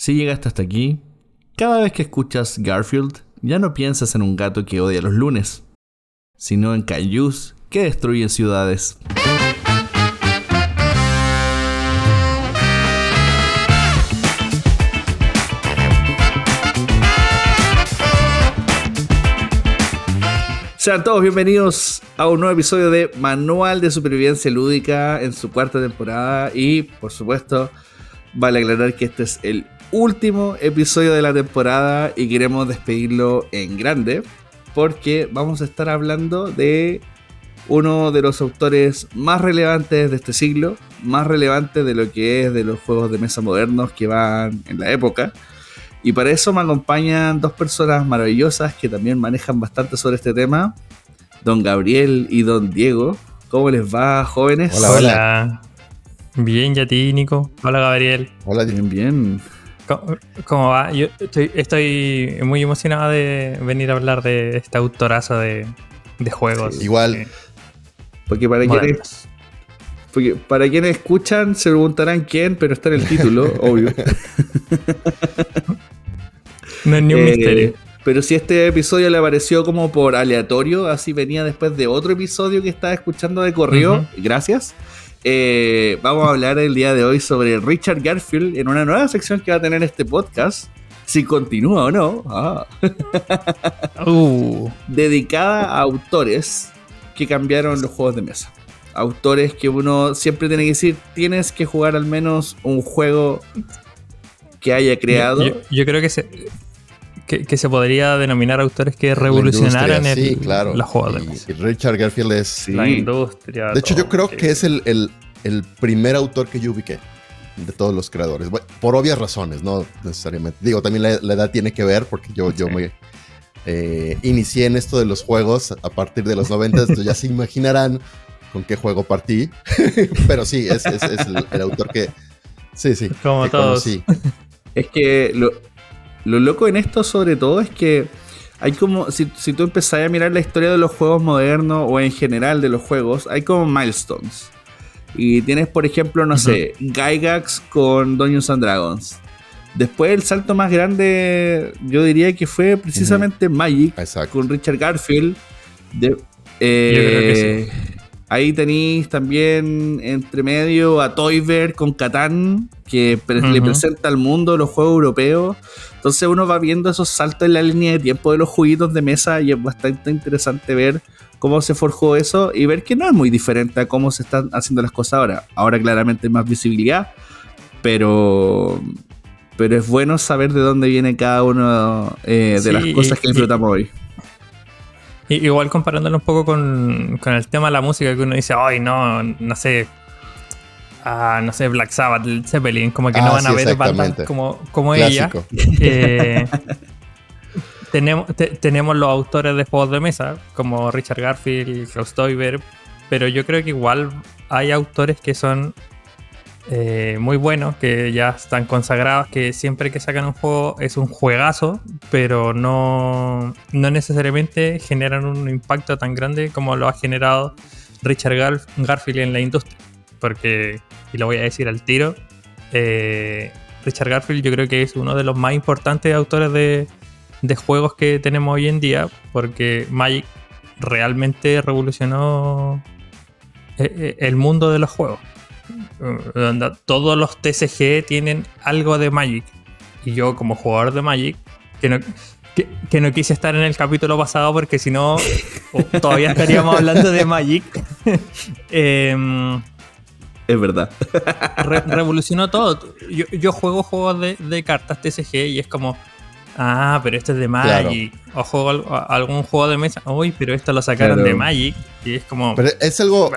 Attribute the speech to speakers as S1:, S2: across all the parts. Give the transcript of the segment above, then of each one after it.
S1: Si llegaste hasta aquí, cada vez que escuchas Garfield, ya no piensas en un gato que odia los lunes, sino en cayús que destruyen ciudades. Sean todos bienvenidos a un nuevo episodio de Manual de Supervivencia Lúdica en su cuarta temporada y por supuesto vale aclarar que este es el último episodio de la temporada y queremos despedirlo en grande porque vamos a estar hablando de uno de los autores más relevantes de este siglo, más relevante de lo que es de los juegos de mesa modernos que van en la época. Y para eso me acompañan dos personas maravillosas que también manejan bastante sobre este tema, don Gabriel y don Diego. ¿Cómo les va, jóvenes?
S2: Hola, hola. Bien, ya ti, Nico. Hola, Gabriel.
S1: Hola, bien, bien.
S2: ¿Cómo, va? Yo estoy, muy emocionado de venir a hablar de este autorazo de, juegos.
S3: igual.
S1: Porque para quienes, porque para quienes escuchan se preguntarán quién, pero está en el título, obvio.
S2: No es ni un eh, misterio.
S1: Pero si este episodio le apareció como por aleatorio, así venía después de otro episodio que estaba escuchando de correo, gracias. Eh, vamos a hablar el día de hoy sobre Richard Garfield en una nueva sección que va a tener este podcast. Si continúa o no. Ah. Uh. Dedicada a autores que cambiaron los juegos de mesa. Autores que uno siempre tiene que decir, tienes que jugar al menos un juego que haya creado.
S2: Yo, creo que se, que, se podría denominar autores que revolucionaran el, los juegos de mesa.
S3: Richard Garfield es...
S2: La industria.
S3: De hecho, yo creo que, es el, el, primer autor que yo ubiqué de todos los creadores. por obvias razones, no necesariamente. Digo, también la, edad tiene que ver porque yo, yo me eh, inicié en esto de los juegos a partir de los 90, entonces ya se imaginarán con qué juego partí. Pero sí, es, es, el, autor que... Sí, sí.
S2: Como todos.
S1: Es que lo, lo, loco en esto sobre todo es que hay como, si, si tú empezás a mirar la historia de los juegos modernos o en general de los juegos, hay como milestones. Y tienes, por ejemplo, no sé, Gygax con Dungeons and Dragons. Después el salto más grande, yo diría que fue precisamente Magic con Richard Garfield. De, eh, Ahí tenéis también entre medio a Toyver con Catán, que le presenta al mundo los juegos europeos. Entonces uno va viendo esos saltos en la línea de tiempo de los juguitos de mesa y es bastante interesante ver cómo se forjó eso y ver que no es muy diferente a cómo se están haciendo las cosas ahora. Ahora claramente hay más visibilidad, pero, pero es bueno saber de dónde viene cada una eh, de las cosas que disfrutamos hoy.
S2: Igual comparándolo un poco con, el tema de la música, que uno dice, ay, no, no sé, ah, no sé, Black Sabbath, Zeppelin, como que no ah, van a ver bandas como, como ella. Eh, tenemos, tenemos los autores de juegos de mesa, como Richard Garfield, Klaus Teuber, pero yo creo que igual hay autores que son eh, muy buenos, que ya están consagrados, que siempre que sacan un juego es un juegazo, pero no, no necesariamente generan un impacto tan grande como lo ha generado Richard Garfield en la industria. Porque, y lo voy a decir al tiro, eh, Richard Garfield yo creo que es uno de los más importantes autores de, de juegos que tenemos hoy en día, porque Magic realmente revolucionó eh, el mundo de los juegos todos los TCG tienen algo de Magic. Y yo, como jugador de Magic, que no, que, no quise estar en el capítulo pasado porque si no, todavía estaríamos hablando de Magic. Em,
S1: es verdad.
S2: revolucionó todo. Yo, juego juegos de, cartas TCG y es como, ah, pero este es de Magic. O juego algún juego de mesa, uy, pero esto lo sacaron de Magic. Y es como.
S3: Pero es algo.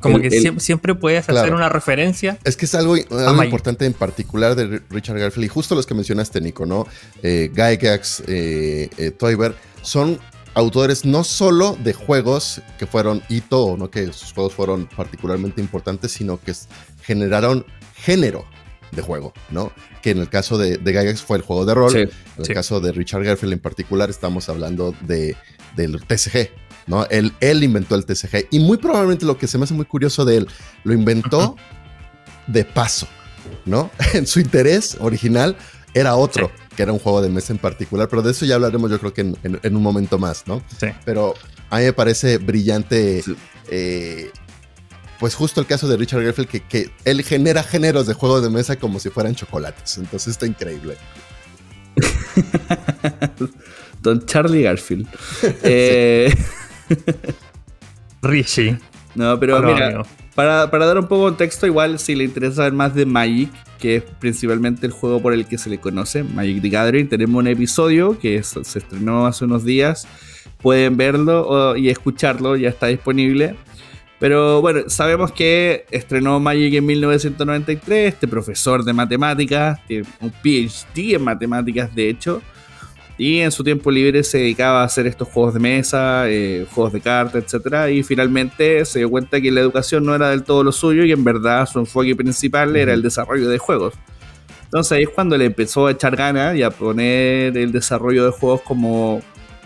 S2: Como que siempre, puedes hacer una referencia.
S3: Es que es algo, importante en particular de Richard Garfield y justo los que mencionaste, Nico, ¿no? Eh, Gygax, eh, eh son autores no solo de juegos que fueron hito, no que sus juegos fueron particularmente importantes, sino que generaron género de juego, ¿no? Que en el caso de, de Gygax fue el juego de rol. en el caso de Richard Garfield en particular, estamos hablando de, del TCG, ¿no? Él, él inventó el TCG y muy probablemente lo que se me hace muy curioso de él, lo inventó de paso, ¿no? en su interés original era otro, que era un juego de mesa en particular, pero de eso ya hablaremos yo creo que en, un momento más, ¿no?
S2: Sí.
S3: Pero a mí me parece brillante, eh, pues justo el caso de Richard Garfield, que, que él genera géneros de juegos de mesa como si fueran chocolates, entonces está increíble.
S1: Don Charlie Garfield. eh...
S2: Rishi.
S1: No, pero mira, para, dar un poco de contexto, igual si le interesa saber más de Magic, que es principalmente el juego por el que se le conoce, Magic the Gathering, tenemos un episodio que se estrenó hace unos días. Pueden verlo y escucharlo, ya está disponible. Pero bueno, sabemos que estrenó Magic en 1993, este profesor de matemáticas, tiene un PhD en matemáticas de hecho, y en su tiempo libre se dedicaba a hacer estos juegos de mesa, eh, juegos de cartas, etc. Y finalmente se dio cuenta que la educación no era del todo lo suyo y en verdad su enfoque principal era el desarrollo de juegos. Entonces ahí es cuando le empezó a echar ganas y a poner el desarrollo de juegos como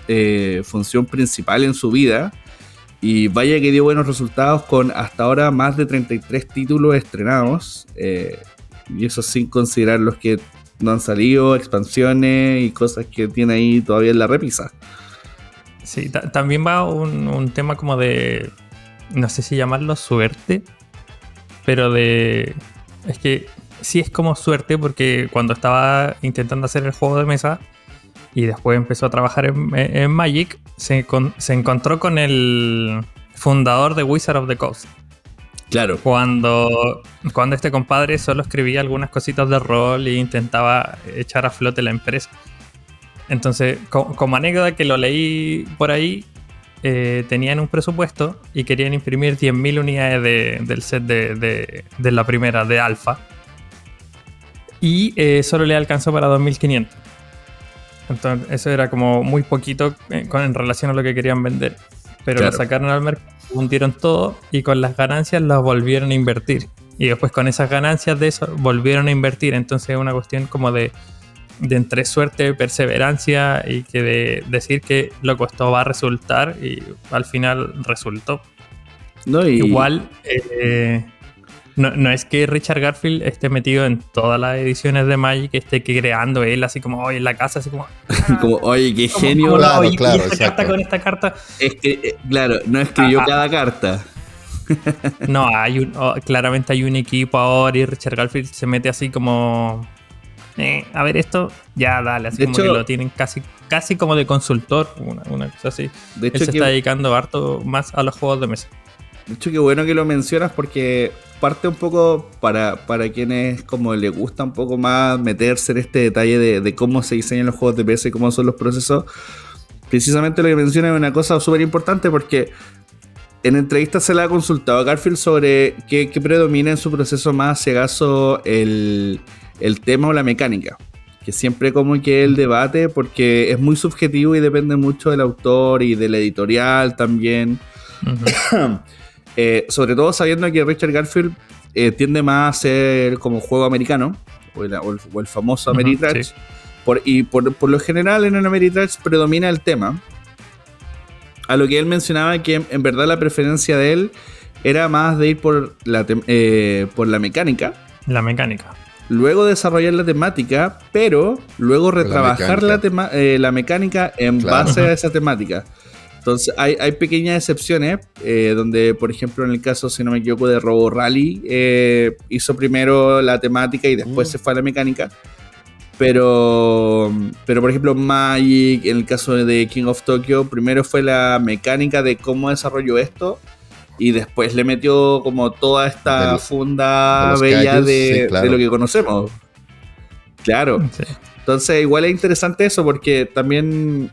S1: eh, función principal en su vida y vaya que dio buenos resultados con hasta ahora más de 33 títulos estrenados. Eh, y eso sin considerar los que no han salido, expansiones y cosas que tiene ahí todavía en la repisa.
S2: Sí, también va un, tema como de, no sé si llamarlo suerte, pero de... Es que sí es como suerte porque cuando estaba intentando hacer el juego de mesa, y después empezó a trabajar en, Magic, se, se, encontró con el fundador de Wizard of the Coast.
S1: Claro.
S2: Cuando, cuando este compadre solo escribía algunas cositas de rol e intentaba echar a flote la empresa. Entonces, como, anécdota que lo leí por ahí, eh, tenían un presupuesto y querían imprimir 10.000 unidades del set de, de, la primera, de Alpha. Y eh, solo le alcanzó para 2.500. Entonces, eso era como muy poquito eh, en relación a lo que querían vender. Pero lo sacaron al mercado, hundieron todo y con las ganancias las volvieron a invertir. Y después con esas ganancias de eso volvieron a invertir. Entonces es una cuestión como de, de entre suerte, perseverancia y que de decir que lo costó va a resultar y al final resultó.
S1: No,
S2: Igual, eh, no, es que Richard Garfield esté metido en todas las ediciones de Magic, que esté creando él así como, hoy en la casa, así como...
S1: como, oye, qué genio.
S3: claro, claro,
S2: esta carta con esta carta.
S1: Es que, eh, claro, no escribió ah, cada carta.
S2: no, hay un, oh, claramente hay un equipo ahora y Richard Garfield se mete así como... Eh, a ver esto, ya dale, así como que lo tienen casi, casi como de consultor, una, cosa así. De hecho, Él se está dedicando harto más a los juegos de mesa.
S1: De hecho, qué bueno que lo mencionas porque parte un poco para, para quienes como le gusta un poco más meterse en este detalle de, cómo se diseñan los juegos de PS y cómo son los procesos. Precisamente lo que menciona es una cosa súper importante porque en entrevistas se le ha consultado a Garfield sobre qué, predomina en su proceso más, si acaso, el, el tema o la mecánica que siempre como que el debate porque es muy subjetivo y depende mucho del autor y del editorial también. Eh, sobre todo sabiendo que Richard Garfield eh, tiende más a ser como juego americano, o el, famoso Ameritrash. y por, lo general en el Ameritrash predomina el tema. A lo que él mencionaba que en verdad la preferencia de él era más de ir por la, eh, por la mecánica.
S2: La mecánica.
S1: Luego desarrollar la temática, pero luego retrabajar la, la, mecánica en base a esa temática. Entonces hay, pequeñas excepciones eh, donde, por ejemplo, en el caso, si no me equivoco, de Robo Rally, eh, hizo primero la temática y después mm. se fue a la mecánica. Pero, pero, por ejemplo, Magic, en el caso de King of Tokyo, primero fue la mecánica de cómo desarrolló esto y después le metió como toda esta funda bella de, lo que conocemos. Claro. Entonces, igual es interesante eso porque también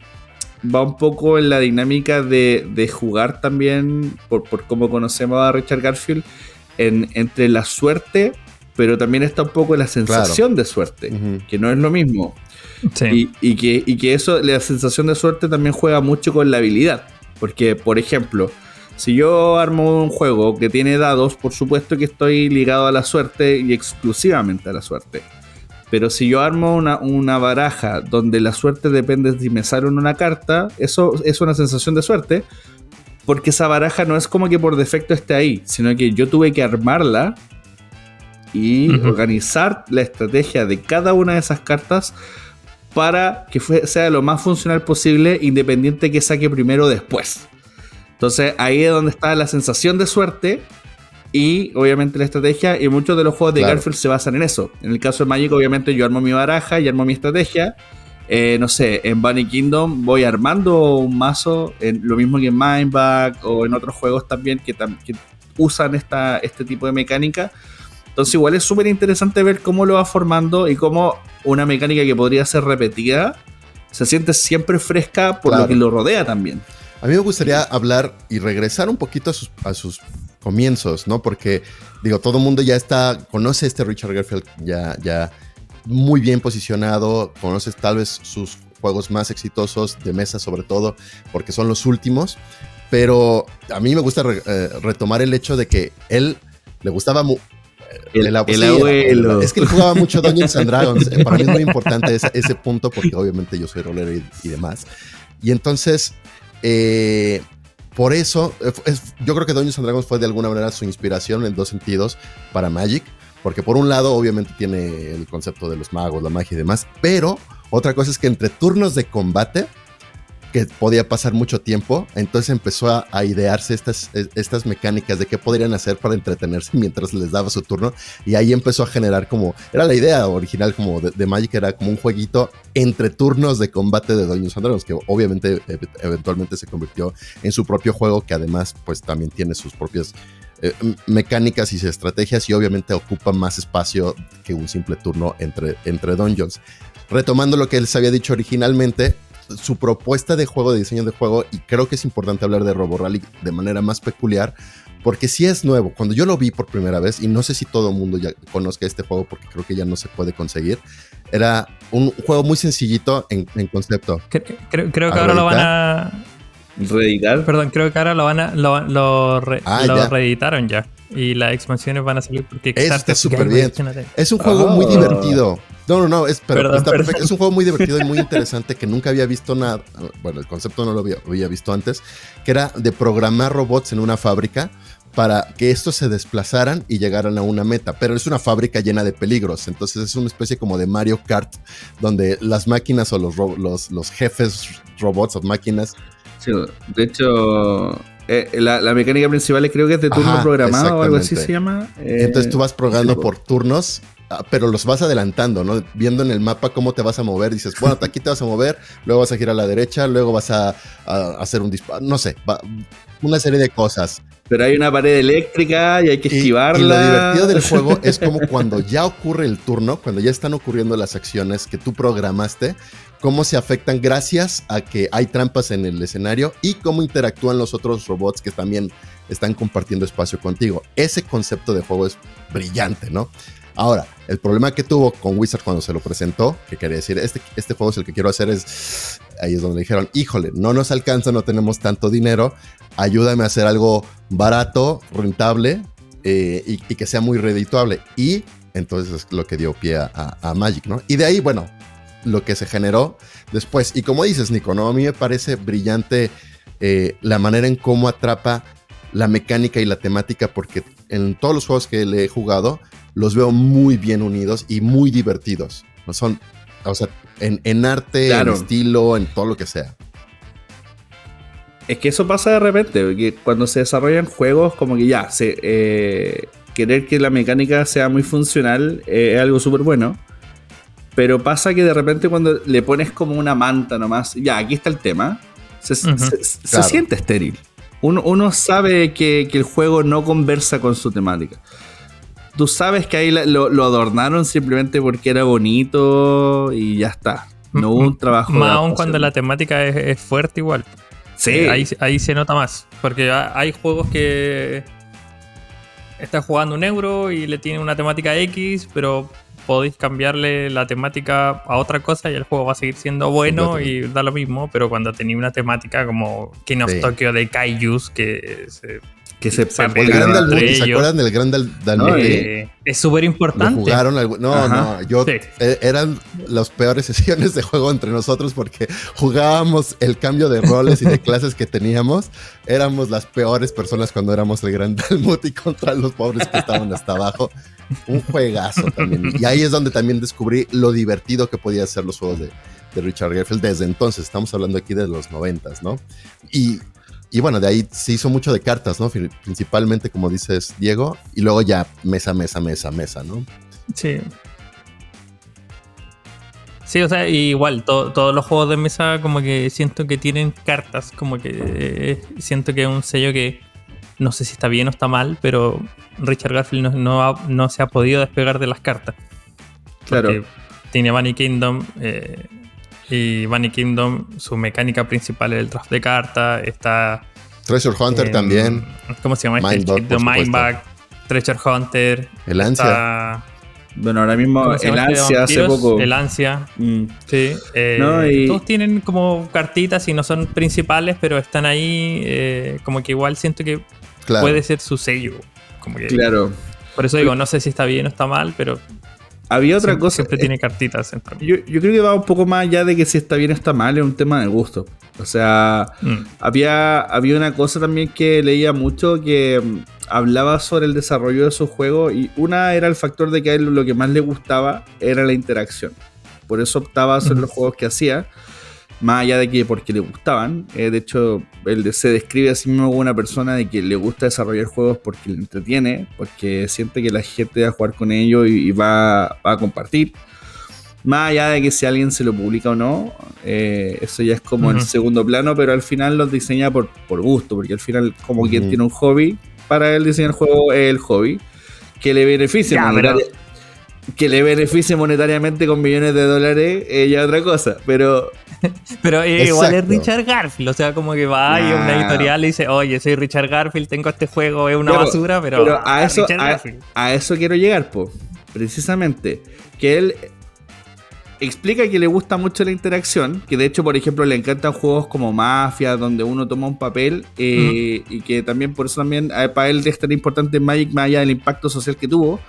S1: va un poco en la dinámica de, jugar también, por, por cómo conocemos a Richard Garfield, en, entre la suerte, pero también está un poco la sensación de suerte, que no es lo mismo. Y, que, y que eso, la sensación de suerte también juega mucho con la habilidad. Porque, por ejemplo, si yo armo un juego que tiene dados, por supuesto que estoy ligado a la suerte y exclusivamente a la suerte. Pero si yo armo una, baraja donde la suerte depende de si me sale una carta, eso es una sensación de suerte. Porque esa baraja no es como que por defecto esté ahí, sino que yo tuve que armarla y organizar la estrategia de cada una de esas cartas para que sea lo más funcional posible, independiente que saque primero o después. Entonces ahí es donde está la sensación de suerte y obviamente la estrategia. Y muchos de los juegos de Garfield se basan en eso. En el caso de Magic, obviamente yo armo mi baraja y armo mi estrategia. Eh, no sé, en Bunny Kingdom voy armando un mazo, en, lo mismo que en Mindback o en otros juegos también que, que usan esta, este tipo de mecánica. Entonces igual es súper interesante ver cómo lo va formando y cómo una mecánica que podría ser repetida se siente siempre fresca por lo que lo rodea también.
S3: A mí me gustaría hablar y regresar un poquito a sus, comienzos, ¿no? Porque, digo, todo el mundo ya está, conoce a este Richard Garfield ya, ya muy bien posicionado, conoces tal vez sus juegos más exitosos de mesa sobre todo, porque son los últimos, pero a mí me gusta eh, retomar el hecho de que él le gustaba
S1: el, abuelo.
S3: Es que él jugaba mucho Dungeons and Dragons. Eh, para mí es muy importante ese, punto porque obviamente yo soy rolero y, demás. Y entonces, eh, por eso, yo creo que Dungeons and Dragons fue de alguna manera su inspiración en dos sentidos para Magic. Porque por un lado, obviamente tiene el concepto de los magos, la magia y demás. Pero otra cosa es que entre turnos de combate que podía pasar mucho tiempo, entonces empezó a, idearse estas, e, estas mecánicas de qué podrían hacer para entretenerse mientras les daba su turno y ahí empezó a generar como, era la idea original como de, Magic, era como un jueguito entre turnos de combate de Dungeons and Dragons, que obviamente eventualmente se convirtió en su propio juego que además pues también tiene sus propias eh, mecánicas y estrategias y obviamente ocupa más espacio que un simple turno entre, entre dungeons. Retomando lo que se había dicho originalmente, su propuesta de juego, de diseño de juego, y creo que es importante hablar de Robo Rally de manera más peculiar, porque si es nuevo. Cuando yo lo vi por primera vez, y no sé si todo el mundo ya conozca este juego, porque creo que ya no se puede conseguir, era un juego muy sencillito en, concepto.
S2: Creo, que ahora lo van a...
S1: ¿Reeditar?
S2: Perdón, creo que ahora lo van a... Lo, lo, ah, reeditaron ya. Y las expansiones van a salir porque
S3: está súper bien. Es un juego muy oh. divertido. No, no, no, es, pero está perfecto. es un juego muy divertido y muy interesante que nunca había visto nada. Bueno, el concepto no lo había, visto antes, que era de programar robots en una fábrica para que estos se desplazaran y llegaran a una meta. Pero es una fábrica llena de peligros. Entonces es una especie como de Mario Kart, donde las máquinas o los, los, los jefes robots o máquinas.
S1: Sí, de hecho, eh, la, mecánica principal creo que es de turno programado o algo así se llama.
S3: Entonces tú vas programando por turnos, pero los vas adelantando, ¿no? Viendo en el mapa cómo te vas a mover. Dices, bueno, aquí te vas a mover, luego vas a girar a la derecha, luego vas a, hacer un disparo, no sé, una serie de cosas.
S1: Pero hay una pared eléctrica y hay que esquivarla. Y lo
S3: divertido del juego es como cuando ya ocurre el turno, cuando ya están ocurriendo las acciones que tú programaste, cómo se afectan gracias a que hay trampas en el escenario y cómo interactúan los otros robots que también están compartiendo espacio contigo. Ese concepto de juego es brillante, ¿no? Ahora, el problema que tuvo con Wizard cuando se lo presentó, que quería decir, este, este juego es el que quiero hacer, es, ahí es donde le dijeron, híjole, no nos alcanza, no tenemos tanto dinero, ayúdame a hacer algo barato, rentable eh, y, que sea muy redituable. Y entonces es lo que dio pie a, Magic, ¿no? Y de ahí, bueno, lo que se generó después. Y como dices, Nico, ¿no? A mí me parece brillante eh, la manera en cómo atrapa la mecánica y la temática, porque en todos los juegos que le he jugado, los veo muy bien unidos y muy divertidos. ¿no? Son, o sea, en, arte, en estilo, en todo lo que sea.
S1: Es que eso pasa de repente, que cuando se desarrollan juegos, como que ya, se, eh, querer que la mecánica sea muy funcional eh, es algo súper bueno. Pero pasa que de repente cuando le pones como una manta nomás, ya, aquí está el tema, se, siente estéril. Uno, sabe que, el juego no conversa con su temática. Tú sabes que ahí lo, adornaron simplemente porque era bonito y ya está. No hubo un trabajo.
S2: Más aún cuando la temática es, fuerte igual. Sí. Eh, ahí, ahí se nota más. Porque hay juegos que estás jugando un euro y le tiene una temática X, pero podéis cambiarle la temática a otra cosa y el juego va a seguir siendo bueno y da lo mismo, pero cuando tenéis una temática como King of Tokyo de Kaijus, que
S1: Que se,
S3: se, el Gran Dalmuti, ¿se acuerdan del Gran Dalmuti?
S2: Eh, es súper importante.
S3: jugaron no, no, yo e, eran las peores sesiones de juego entre nosotros porque jugábamos el cambio de roles y de clases que teníamos. Éramos las peores personas cuando éramos el Gran Dalmuti contra los pobres que estaban hasta abajo. Un juegazo también. Y ahí es donde también descubrí lo divertido que podía ser los juegos de, de Richard Garfield desde entonces. Estamos hablando aquí de los noventas, ¿no? Y y bueno, de ahí se hizo mucho de cartas, ¿no? Principalmente, como dices, Diego, y luego ya mesa, mesa, mesa, mesa, ¿no?
S2: Sí. Sí, o sea, igual, todos los juegos de mesa como que siento que tienen cartas, como que eh, siento que es un sello que no sé si está bien o está mal, pero Richard Garfield no, se ha podido despegar de las cartas.
S1: Claro.
S2: Tiene Bunny Kingdom, eh, y Bunny Kingdom, su mecánica principal es el draft de cartas. Está.
S3: Treasure Hunter también.
S2: ¿Cómo se llama? este? Mindbag, Treasure Hunter.
S3: El Ansia.
S1: bueno, ahora mismo el Ansia hace poco.
S2: El Ansia. Mm. Sí. Eh, todos tienen como cartitas y no son principales, pero están ahí. Eh, como que igual siento que puede ser su sello. Como que,
S1: claro.
S2: Por eso digo, no sé si está bien o está mal, pero
S1: había otra cosa.
S2: Siempre tiene cartitas.
S1: Yo, yo, creo que va un poco más allá de que si está bien o está mal, es un tema de gusto. O sea, mm. había, había una cosa también que leía mucho que mm, hablaba sobre el desarrollo de su juego y una era el factor de que a él lo que más le gustaba era la interacción. Por eso optaba a hacer los juegos que hacía más allá de que porque le gustaban. Eh, de hecho, él se describe a sí mismo como una persona de que le gusta desarrollar juegos porque le entretiene, porque siente que la gente va a jugar con ellos y, va, a compartir. Más allá de que si alguien se lo publica o no, eh, eso ya es como el segundo plano, pero al final los diseña por, por gusto, porque al final, como quien tiene un hobby, para él diseñar el juego es el hobby que le beneficia que le beneficie monetariamente con millones de dólares, ella otra cosa, pero...
S2: pero igual es Richard Garfield, o sea, como que va y una editorial y dice, oye, soy Richard Garfield, tengo este juego, es una basura, pero...
S1: pero a, eso, a, eso quiero llegar, po, precisamente, que él explica que le gusta mucho la interacción, que de hecho, por ejemplo, le encantan juegos como Mafia, donde uno toma un papel, eh, y que también por eso también eh, para él es tan importante Magic, más allá del impacto social que tuvo,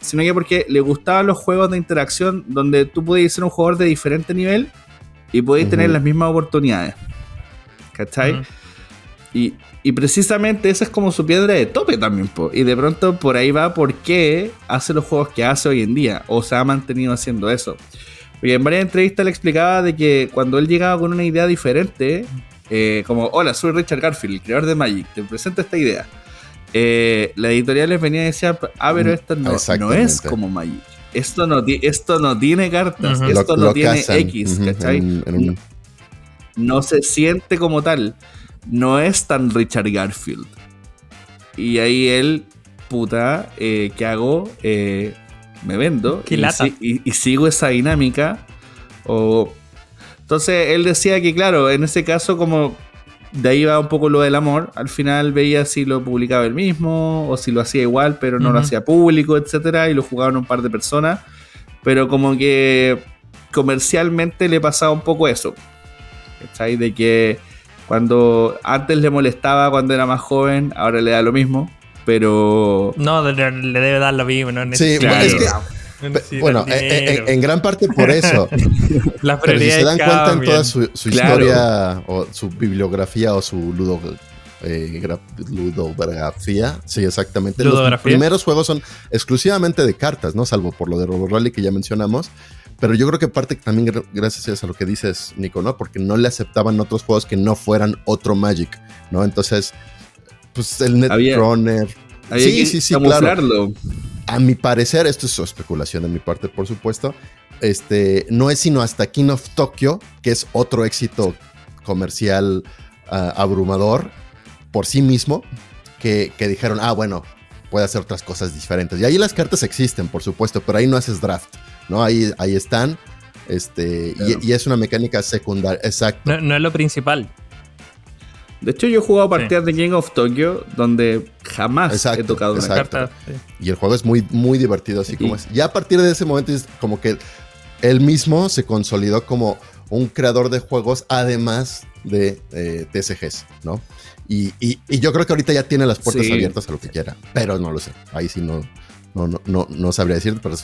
S1: sino que porque le gustaban los juegos de interacción donde tú podías ser un jugador de diferente nivel y podías tener las mismas oportunidades. ¿Cachai? y, precisamente esa es como su piedra de tope también. Y de pronto por ahí va por qué hace los juegos que hace hoy en día o se ha mantenido haciendo eso. Porque en varias entrevistas le explicaba de que cuando él llegaba con una idea diferente, eh, como, hola, soy Richard Garfield, el creador de Magic, te presento esta idea eh, la editorial les venía y decía, ah, pero mm, esto no, es como Magic. Esto no, esto no tiene cartas, esto no tiene X, ¿cachai? No se siente como tal. No es tan Richard Garfield. Y ahí él, puta, eh, ¿qué hago? Eh, me vendo y, y, sigo esa dinámica. O... Entonces él decía que, claro, en ese caso, como de ahí va un poco lo del amor. Al final veía si lo publicaba él mismo o si lo hacía igual, pero no lo hacía público, etcétera, y lo jugaban un par de personas. Pero como que comercialmente le pasaba un poco eso. ¿Cachai? De que cuando antes le molestaba cuando era más joven, ahora le da lo mismo. Pero.
S2: No, le, debe dar lo mismo, no
S3: Sí, es que bueno, eh, eh, en, gran parte por eso. Pero si se dan cuenta en toda su, historia o su bibliografía o su ludo, eh, ludografía, sí, exactamente. Los primeros juegos son exclusivamente de cartas, ¿no? Salvo por lo de Robo Rally que ya mencionamos. Pero yo creo que parte también gracias a lo que dices, Nico, ¿no? Porque no le aceptaban otros juegos que no fueran otro Magic, ¿no? Entonces, pues el Netrunner.
S1: Sí, sí, sí, claro
S3: a mi parecer, esto es especulación de mi parte, por supuesto, este, no es sino hasta King of Tokyo, que es otro éxito comercial ah, abrumador por sí mismo, que, dijeron, ah, bueno, puede hacer otras cosas diferentes. Y ahí las cartas existen, por supuesto, pero ahí no haces draft, ¿no? Ahí, ahí están. Este, y, es una mecánica secundaria, exacto.
S2: no es lo principal.
S1: De hecho, yo he jugado partidas de King of Tokyo donde jamás he tocado una carta.
S3: Y el juego es muy, muy divertido, así como es. Ya a partir de ese momento es como que él mismo se consolidó como un creador de juegos, además de eh, TSGs, ¿no? Y, yo creo que ahorita ya tiene las puertas abiertas a lo que quiera, pero no lo sé. Ahí sí no, no, no, no, sabría decir, pero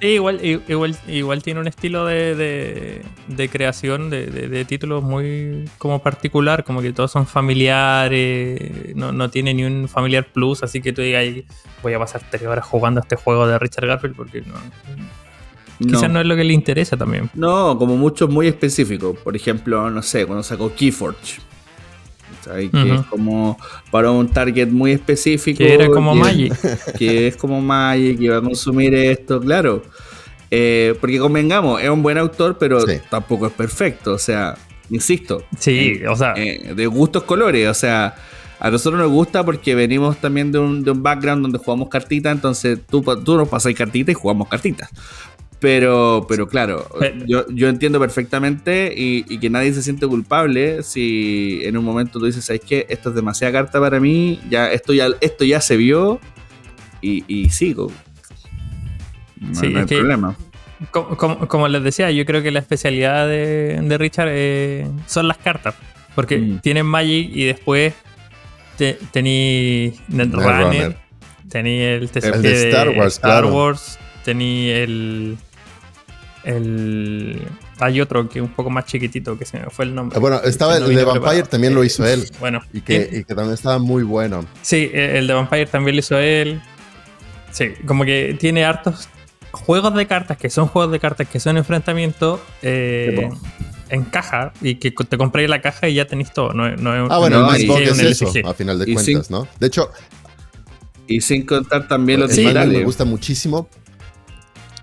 S2: Sí, igual, igual, igual tiene un estilo de, creación de, títulos muy como particular, como que todos son familiares, no, no tiene ni un familiar plus, así que tú digas, voy a pasar tres horas jugando este juego de Richard Garfield porque no, Quizás no es lo que le interesa también.
S1: No, como muchos muy específicos. Por ejemplo, no sé, cuando sacó Keyforge. Que es como para un target muy específico.
S2: Que era como Magic.
S1: Que es como Magic, que va a consumir esto, claro. Eh, porque convengamos, es un buen autor, pero tampoco es perfecto. O sea, insisto.
S2: Sí, o sea.
S1: Eh, de gustos colores. O sea, a nosotros nos gusta porque venimos también de un, de un background donde jugamos cartitas. Entonces tú, tú nos pasas cartitas y jugamos cartitas. Pero, pero claro, yo, yo entiendo perfectamente y, que nadie se siente culpable si en un momento tú dices, ¿sabes qué? Esto es demasiada carta para mí, ya esto ya, esto ya se vio y, sigo.
S2: No, hay problema. Como, les decía, yo creo que la especialidad de, Richard eh, son las cartas. Porque mm. tienen Magic y después te, tení Netrunner, tení el TCG de Star Wars, Star Wars tenía el el, hay otro que es un poco más chiquitito, que se me fue el nombre.
S3: Bueno, estaba el, de Vampire, también lo hizo él. Bueno. Y que, también estaba muy bueno.
S2: Sí, e, el de Vampire también lo hizo él. Sí, como que tiene hartos juegos de cartas que son juegos de cartas que son enfrentamientos eh, en caja y que te compréis la caja y ya tenéis todo. No,
S3: ah, bueno, no, es eso, a final de cuentas, ¿no? De hecho...
S1: Y sin contar también los
S3: sí, me gusta muchísimo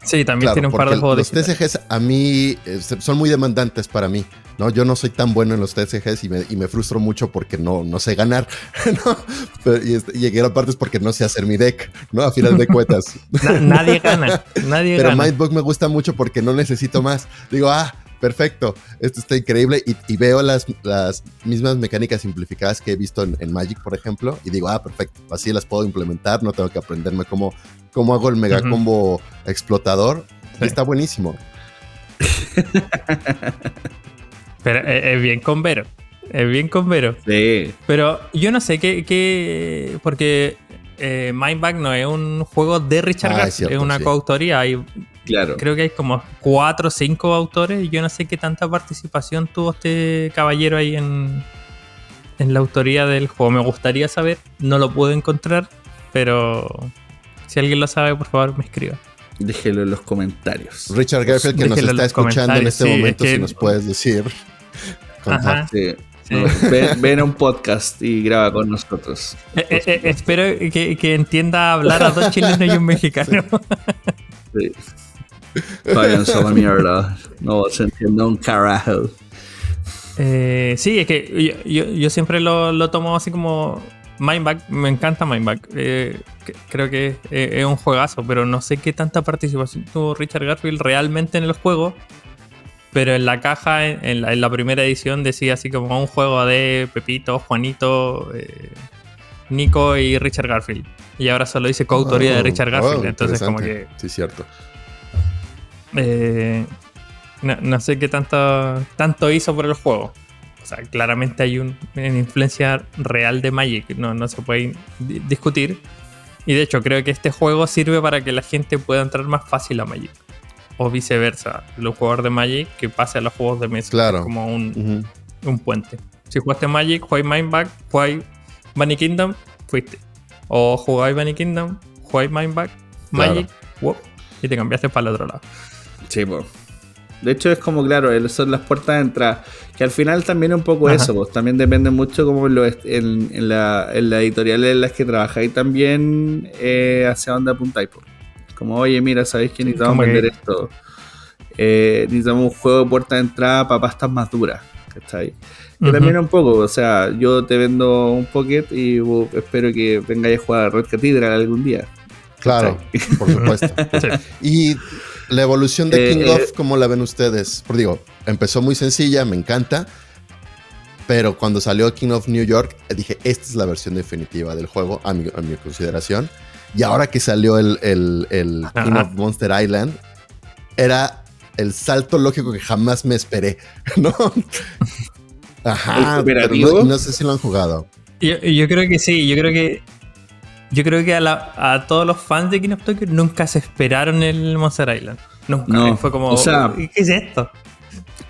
S2: Sí, también tiene un par de juegos
S3: Los TCGs a mí eh, son muy demandantes para mí. ¿no? Yo no soy tan bueno en los TCGs y me, frustro mucho porque no, no sé ganar. ¿no? y, este, y, en parte es porque no sé hacer mi deck, ¿no? A final de cuentas.
S2: nadie gana. Nadie
S3: Pero Mindbook me gusta mucho porque no necesito más. Digo, ah, perfecto, esto está increíble y, veo las, las, mismas mecánicas simplificadas que he visto en, Magic, por ejemplo, y digo, ah, perfecto, así las puedo implementar, no tengo que aprenderme cómo, cómo hago el mega combo explotador. está buenísimo.
S2: Pero es, bien con Vero. Es bien con Vero.
S1: Sí.
S2: Pero yo no sé qué. qué porque eh, Mindback no es un juego de Richard ah, es, una coautoría. Hay Claro. Creo que hay como cuatro o cinco autores y yo no sé qué tanta participación tuvo este caballero ahí en, en la autoría del juego. Me gustaría saber, no lo puedo encontrar, pero si alguien lo sabe, por favor me escriba.
S1: Déjelo en los comentarios.
S3: Richard Garfield, que nos está escuchando en este momento, si nos puedes decir.
S1: ven, a un podcast y graba con nosotros.
S2: Eh, eh, eh, espero que, que, entienda hablar a dos chilenos y un mexicano.
S1: Sí. Váyanse a la mierda. No se entiende un carajo.
S2: Eh, sí, es que yo, siempre lo, tomo así como Mindback. Me encanta Mindback. Eh, creo que es, un juegazo, pero no sé qué tanta participación tuvo Richard Garfield realmente en el juego. Pero en la caja, en la, primera edición, decía así como un juego de Pepito, Juanito, eh, Nico y Richard Garfield. Y ahora solo dice coautoría de oh, Richard Garfield. entonces, como que.
S3: Sí, cierto.
S2: Eh, no, sé qué tanto, tanto hizo por el juego. O sea, claramente hay una influencia real de Magic, no, no se puede discutir. Y de hecho, creo que este juego sirve para que la gente pueda entrar más fácil a Magic. O viceversa, los jugadores de Magic que pase a los juegos de mesa.
S3: Claro.
S2: Como un, un puente. Si jugaste Magic, jugáis Mindback, jugáis Bunny Kingdom, fuiste. O jugáis Bunny Kingdom, jugáis Mindback, Magic, y te cambiaste para el otro lado.
S1: Sí, pues. De hecho, es como, claro, son las puertas de entrada. Que al final también un poco eso, pues. También depende mucho como en, en, la, en editorial en las que trabajáis también eh, hacia dónde apuntáis. Pues. Como, oye, mira, ¿sabéis que necesitamos vender esto? Eh, necesitamos un juego de puerta de entrada para pastas más duras. ¿Cachai? Que también un poco, o sea, yo te vendo un pocket y espero que vengáis a jugar Red Cathedral algún día.
S3: Claro, por supuesto. Y la evolución de King of, eh, ¿cómo la ven ustedes? Por digo, empezó muy sencilla, me encanta. Pero cuando salió King of New York, dije, esta es la versión definitiva del juego, a mi, consideración. Y ahora que salió el, King of Monster Island, era el salto lógico que jamás me esperé, ¿no? Ajá, pero no, sé si lo han jugado.
S2: Yo, creo que sí, yo creo que yo creo que a, todos los fans de King of Tokyo nunca se esperaron el Monster Island. Nunca. No, fue como, ¿qué es esto?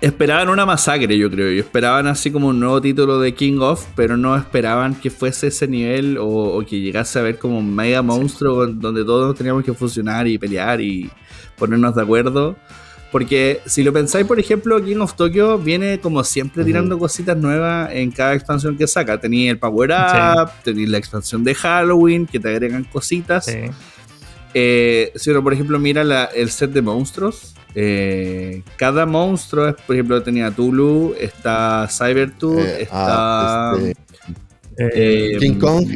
S1: Esperaban una masacre, yo creo. Y esperaban así como un nuevo título de King of, pero no esperaban que fuese ese nivel o, que llegase a ver como un mega monstruo donde todos teníamos que funcionar y pelear y ponernos de acuerdo. Porque si lo pensáis, por ejemplo, King of Tokyo viene como siempre tirando cositas nuevas en cada expansión que saca. Tenéis el Power Up, tenéis la expansión de Halloween, que te agregan cositas. Eh, si uno, por ejemplo, mira el set de monstruos, eh, cada monstruo, por ejemplo, tenía Tulu, está Cybertooth, eh, está. Ah,
S3: este, King Kong,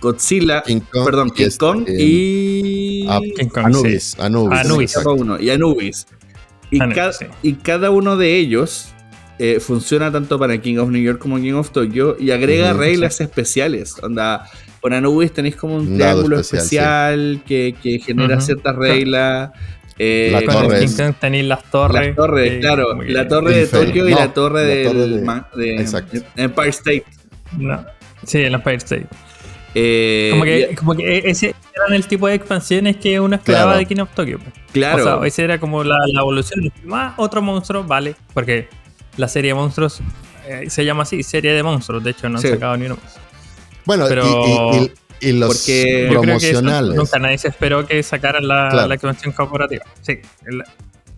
S1: Godzilla, perdón, King Kong este, y,
S3: ah, Anubis,
S1: Anubis, y Anubis. Y, cada uno de ellos eh, funciona tanto para King of New York como King of Tokyo y agrega reglas especiales. Onda, con Anubis tenéis como un, triángulo especial, que, genera ciertas reglas.
S2: Eh, la torre tenéis las torres.
S1: Las torres, claro. La torre de Tokio y la torre, de, Empire State.
S2: No. Sí, el Empire State. Eh, como, que, como que e-, ese eran el tipo de expansiones que uno esperaba de King of Tokyo. Pues.
S1: Claro. O
S2: sea, ese era como la, evolución. Más otro monstruo, vale. Porque la serie de monstruos eh, se llama así, serie de monstruos. De hecho, no han sacado ni uno más.
S3: Bueno, y, los promocionales.
S2: nunca nadie se esperó que sacaran la, la expansión corporativa. Sí.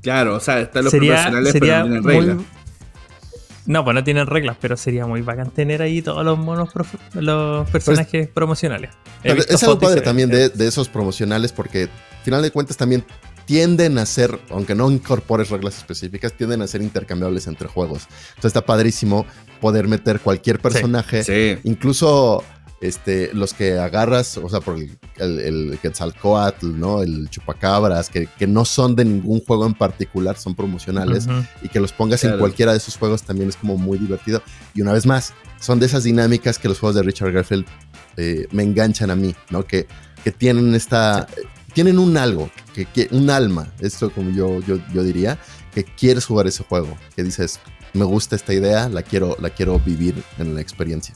S1: claro, o sea, están los profesionales, pero no tienen reglas.
S2: No, pues no tienen reglas, pero sería muy bacán tener ahí todos los monos, los personajes promocionales.
S3: Es algo padre también de, esos promocionales porque, al final de cuentas, también tienden a ser, aunque no incorpores reglas específicas, tienden a ser intercambiables entre juegos. Entonces está padrísimo poder meter cualquier personaje, incluso este, los que agarras, o sea, por el, el, Quetzalcoatl, ¿no? El Chupacabras, que, no son de ningún juego en particular, son promocionales, y que los pongas en cualquiera de esos juegos también es como muy divertido. Y una vez más, son de esas dinámicas que los juegos de Richard Garfield eh, me enganchan a mí, ¿no? Que, que tienen esta. Tienen un algo, que, un alma, esto como yo, yo, yo diría, que quieres jugar ese juego, que dices, me gusta esta idea, la quiero, la quiero vivir en la experiencia.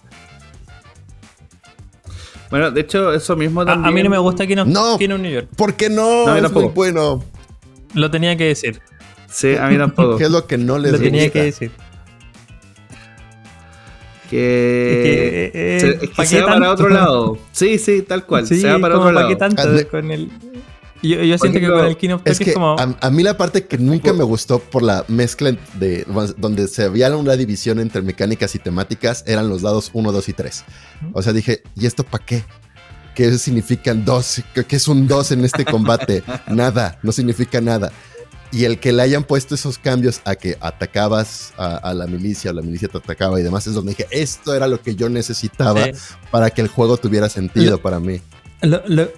S1: Bueno, de hecho, eso mismo también.
S2: A, mí no me gusta que no, no New York.
S3: ¿Por qué no?
S1: no
S3: es muy bueno.
S2: Lo tenía que decir.
S1: Sí, a mí tampoco.
S3: ¿Qué es lo que no les
S2: gusta? Lo tenía que decir.
S1: Que, es que, se va para otro lado. Sí, sí, tal cual. se va para otro lado.
S2: ¿Para qué tanto con el, yo, yo siento que con el King of es, que como...
S3: a, mí la parte que nunca me gustó por la mezcla de donde se había una división entre mecánicas y temáticas eran los dados 1, 2 y 3. O sea, dije, ¿y esto para qué? ¿Qué significan dos? ¿Qué es un 2 en este combate? nada, no significa nada. Y el que le hayan puesto esos cambios a que atacabas a, la milicia, o la milicia te atacaba y demás, es donde dije, esto era lo que yo necesitaba para que el juego tuviera sentido para mí.
S2: Lo, lo,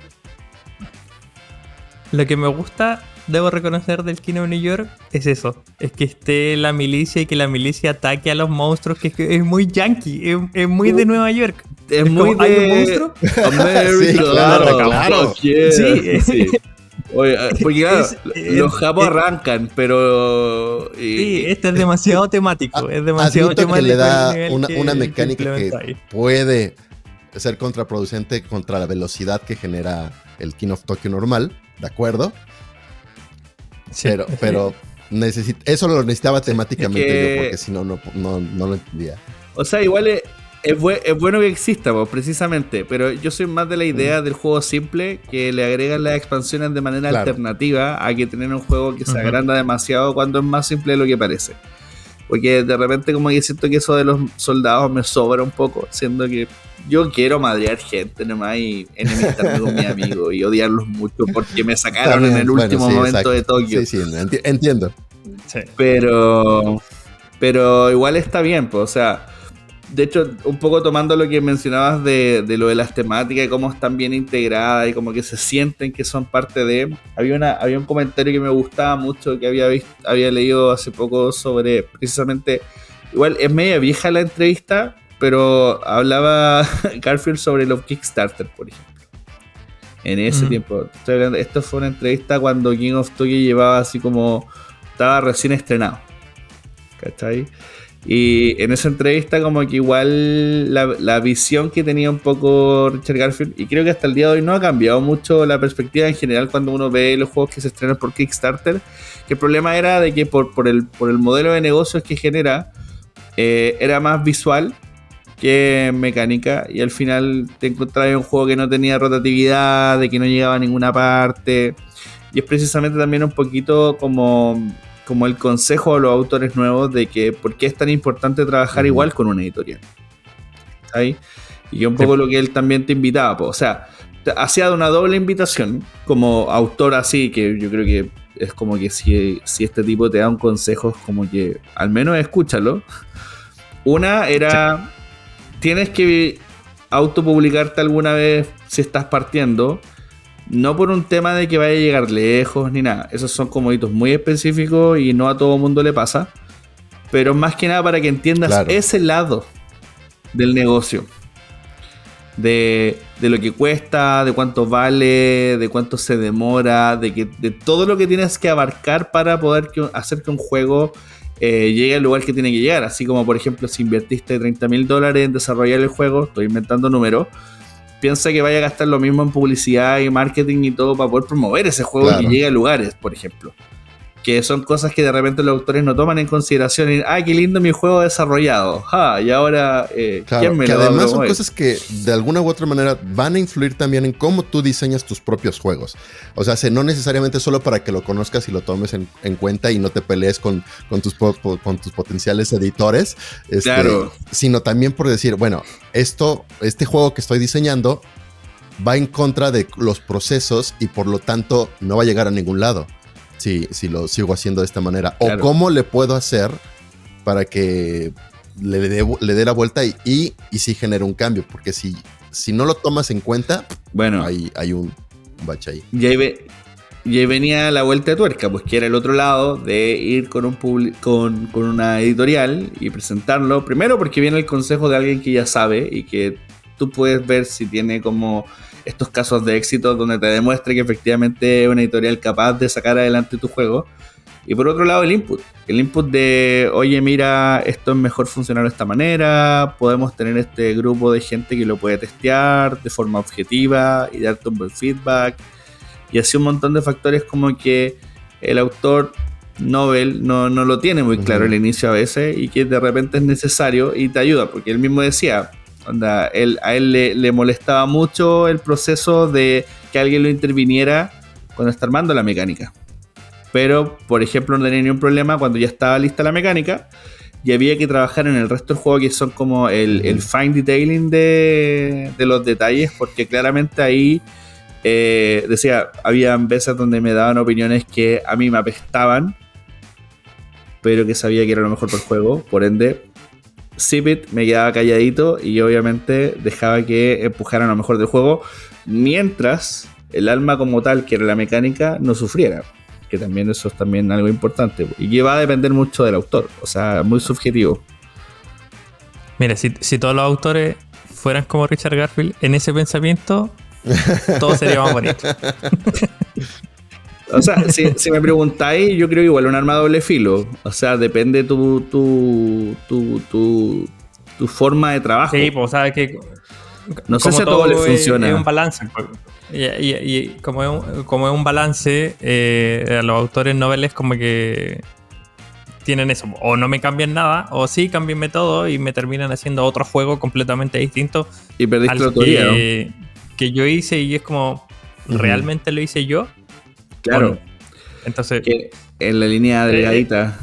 S2: lo que me gusta, debo reconocer del Kino New York, es eso. Es que esté la milicia y que la milicia ataque a los monstruos, que es, muy yankee, es, muy de Nueva York.
S1: Es, muy de... ¿Hay un monstruo? sí, claro, claro. Sí, sí. Oye, ah, porque claro, los japos arrancan, pero.
S2: sí, este es demasiado temático. Es demasiado temático.
S3: Que le da una, una mecánica que puede ser contraproducente contra la velocidad que genera el King of Tokyo normal. ¿De acuerdo? Pero, pero eso lo necesitaba temáticamente yo, porque si no, no, no, lo entendía.
S1: O sea, igual es, es, bueno que exista, pues, precisamente, pero yo soy más de la idea mm. del juego simple que le agregan las expansiones de manera alternativa a que tener un juego que se agranda demasiado cuando es más simple de lo que parece. Porque de repente como que siento que eso de los soldados me sobra un poco, siendo que yo quiero madrear gente nomás y enemistarme con mi amigo y odiarlos mucho porque me sacaron en el último momento de Tokio.
S3: Sí, sí, entiendo.
S1: Pero, pero igual está bien, pues, o sea, de hecho, un poco tomando lo que mencionabas de, lo de las temáticas y cómo están bien integradas y como que se sienten que son parte de. Había, una, había un comentario que me gustaba mucho que había, visto, había leído hace poco sobre precisamente. Igual es media vieja la entrevista, pero hablaba Garfield sobre los Kickstarter, por ejemplo. En ese tiempo. esto fue una entrevista cuando King of Tokyo llevaba así como estaba recién estrenado. ¿Cachai? Y en esa entrevista como que igual la, visión que tenía un poco Richard Garfield, y creo que hasta el día de hoy no ha cambiado mucho la perspectiva en general cuando uno ve los juegos que se estrenan por Kickstarter, que el problema era de que por, por, el, por el modelo de negocios que genera, eh, era más visual que mecánica, y al final te encontrabas un juego que no tenía rotatividad, de que no llegaba a ninguna parte, y es precisamente también un poquito como como el consejo a los autores nuevos de que por qué es tan importante trabajar igual con una editorial. ¿Ahí? Y un poco lo que él también te invitaba. o sea, hacía una doble invitación como autor así, que yo creo que es como que si, si este tipo te da un consejo, es como que al menos escúchalo. Una era, tienes que autopublicarte alguna vez si estás partiendo no por un tema de que vaya a llegar lejos ni nada. Esos son comoditos muy específicos y no a todo mundo le pasa. Pero más que nada para que entiendas ese lado del negocio. De, lo que cuesta, de cuánto vale, de cuánto se demora, de, que, de todo lo que tienes que abarcar para poder hacer que un juego eh, llegue al lugar que tiene que llegar. Así como, por ejemplo, si invertiste 30 mil dólares en desarrollar el juego, estoy inventando números, piensa que vaya a gastar lo mismo en publicidad y marketing y todo para poder promover ese juego y llegue a lugares, por ejemplo que son cosas que de repente los autores no toman en consideración. Y, ah, qué lindo mi juego desarrollado. y ahora, eh,
S3: ¿quién me que además son cosas que de alguna u otra manera van a influir también en cómo tú diseñas tus propios juegos. O sea, no necesariamente solo para que lo conozcas y lo tomes en, cuenta y no te pelees con, con, tus, con tus potenciales editores, este, claro. sino también por decir, bueno, esto, este juego que estoy diseñando va en contra de los procesos y por lo tanto no va a llegar a ningún lado si, lo sigo haciendo de esta manera. O cómo le puedo hacer para que le dé, le dé la vuelta y, y, y sí genere un cambio. Porque si, si no lo tomas en cuenta, bueno, hay, hay un, bache ahí.
S1: Y ahí, venía la vuelta de tuerca, pues que era el otro lado de ir con, un con, con una editorial y presentarlo. Primero porque viene el consejo de alguien que ya sabe y que tú puedes ver si tiene como estos casos de éxito donde te demuestre que efectivamente es una editorial capaz de sacar adelante tu juego. Y por otro lado, el input. El input de, oye, mira, esto es mejor funcionar de esta manera, podemos tener este grupo de gente que lo puede testear de forma objetiva y darte un buen feedback. Y así un montón de factores como que el autor Nobel no, no lo tiene muy claro al inicio a veces y que de repente es necesario y te ayuda, porque él mismo decía, a él le, molestaba mucho el proceso de que alguien lo interviniera cuando está armando la mecánica. Pero, por ejemplo, no tenía ningún problema cuando ya estaba lista la mecánica y había que trabajar en el resto del juego, que son como el, fine detailing de, los detalles, porque claramente ahí eh, decía, había veces donde me daban opiniones que a mí me apestaban, pero que sabía que era lo mejor para el juego, por ende Zipit me quedaba calladito y obviamente dejaba que empujaran lo mejor del juego mientras el alma como tal, que era la mecánica, no sufriera. Que también eso es también algo importante. Y que va a depender mucho del autor. O sea, muy subjetivo.
S2: Mira, si, si todos los autores fueran como Richard Garfield en ese pensamiento, todo sería más bonito.
S1: O sea, si, me preguntáis, yo creo que igual un arma doble filo. O sea, depende tu, tu, tu, tu, tu forma de trabajo.
S2: Sí, pues, sabes que.
S1: No sé si todo, le funciona.
S2: Es un balance. Y, y, como, es un, como es un balance, eh, los autores noveles como que tienen eso. O no me cambian nada, o sí, cambienme todo y me terminan haciendo otro juego completamente distinto.
S1: Y perdiste la autoría, que,
S2: que yo hice y es como, ¿realmente lo hice yo?
S1: Claro.
S2: entonces.
S1: en la línea eh, delgadita.